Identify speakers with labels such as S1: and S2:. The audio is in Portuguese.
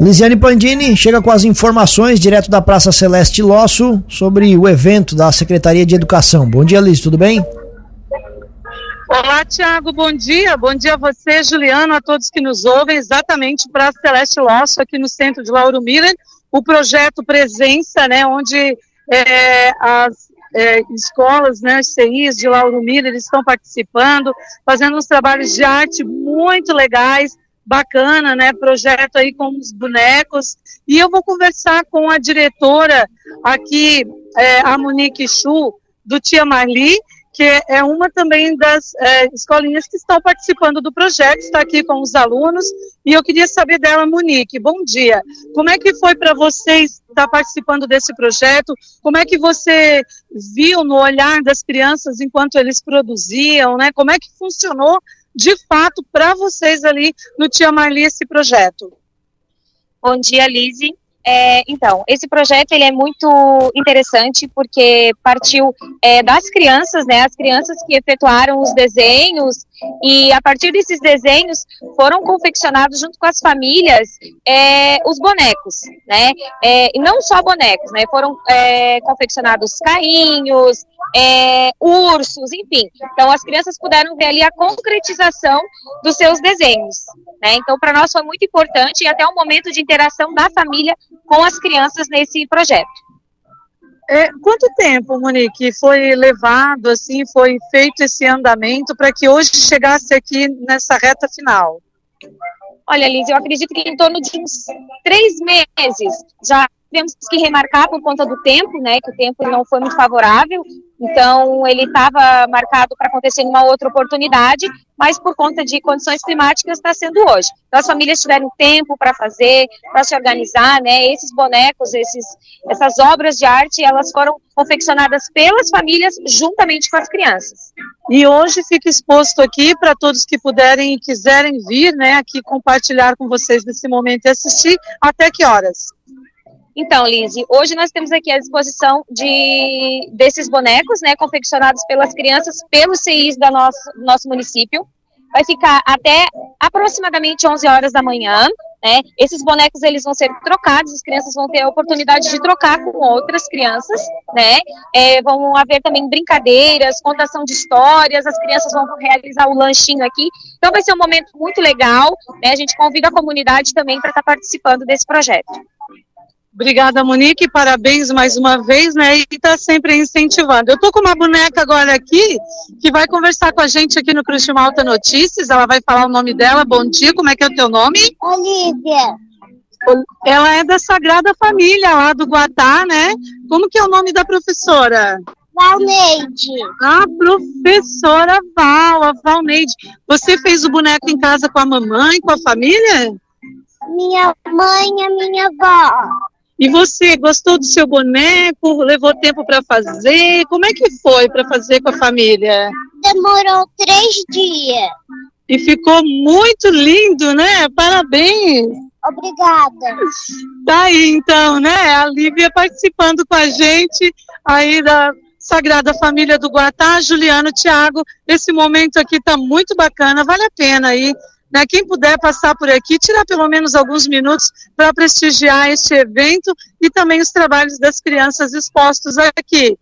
S1: Lisiane Pandini chega com as informações direto da Praça Celeste Losso sobre o evento da Secretaria de Educação. Bom dia, Liz, tudo bem?
S2: Olá, Tiago, bom dia. Bom dia a você, Juliano, a todos que nos ouvem, exatamente para Celeste Losso, aqui no centro de Lauro Miller, o projeto Presença, né, onde é, as é, escolas, né, CIs de Lauro Miller estão participando, fazendo uns trabalhos de arte muito legais, bacana, né? Projeto aí com os bonecos. E eu vou conversar com a diretora aqui, é, a Monique Chu, do Tia Marli, que é uma também das é, escolinhas que estão participando do projeto, está aqui com os alunos, e eu queria saber dela, Monique, bom dia. Como é que foi para vocês estar participando desse projeto? Como é que você viu no olhar das crianças enquanto eles produziam, né? Como é que funcionou de fato para vocês ali no Tia Marli esse projeto?
S3: Bom dia, Lise. É, então, esse projeto ele é muito interessante porque partiu é, das crianças, né? As crianças que efetuaram os desenhos e a partir desses desenhos foram confeccionados junto com as famílias é, os bonecos, né? É, e não só bonecos, né? Foram é, confeccionados carrinhos, é, ursos, enfim. Então as crianças puderam ver ali a concretização dos seus desenhos. Né? Então para nós foi muito importante e até o momento de interação da família com as crianças nesse projeto.
S2: É, quanto tempo, Monique, foi levado, assim, foi feito esse andamento para que hoje chegasse aqui nessa reta final?
S3: Olha, Liz, eu acredito que em torno de uns três meses já tivemos que remarcar por conta do tempo, né, que o tempo não foi muito favorável, então ele estava marcado para acontecer em uma outra oportunidade, mas por conta de condições climáticas está sendo hoje. Então as famílias tiveram tempo para fazer, para se organizar, né, esses bonecos, esses, essas obras de arte, elas foram confeccionadas pelas famílias juntamente com as crianças.
S2: E hoje fica exposto aqui para todos que puderem e quiserem vir, né, aqui compartilhar com vocês nesse momento e assistir, até que horas?
S3: Então, Lise, hoje nós temos aqui a disposição de desses bonecos, né, confeccionados pelas crianças, pelos CIs do nosso, nosso município. Vai ficar até aproximadamente 11 horas da manhã. Né? Esses bonecos eles vão ser trocados, as crianças vão ter a oportunidade de trocar com outras crianças, né? É, vão haver também brincadeiras, contação de histórias, as crianças vão realizar o lanchinho aqui. Então vai ser um momento muito legal. Né? A gente convida a comunidade também para estar participando desse projeto.
S2: Obrigada, Monique, parabéns mais uma vez, né? E está sempre incentivando. Eu tô com uma boneca agora aqui que vai conversar com a gente aqui no Cruz de Malta Notícias. Ela vai falar o nome dela. Bom dia, como é que é o teu nome?
S4: Olivia.
S2: Ela é da Sagrada Família, lá do Guatá, né? Como que é o nome da professora?
S4: Valneide.
S2: A professora Val, a Valneide. Você fez o boneco em casa com a mamãe, com a família?
S4: Minha mãe e a minha avó.
S2: E você gostou do seu boneco? Levou tempo para fazer? Como é que foi para fazer com a família?
S4: Demorou três dias.
S2: E ficou muito lindo, né? Parabéns!
S4: Obrigada.
S2: Tá aí então, né? A Lívia participando com a gente aí da Sagrada Família do Guatá, Juliano, Tiago. Esse momento aqui tá muito bacana, vale a pena aí né? Quem puder passar por aqui, tirar pelo menos alguns minutos para prestigiar este evento e também os trabalhos das crianças expostos aqui.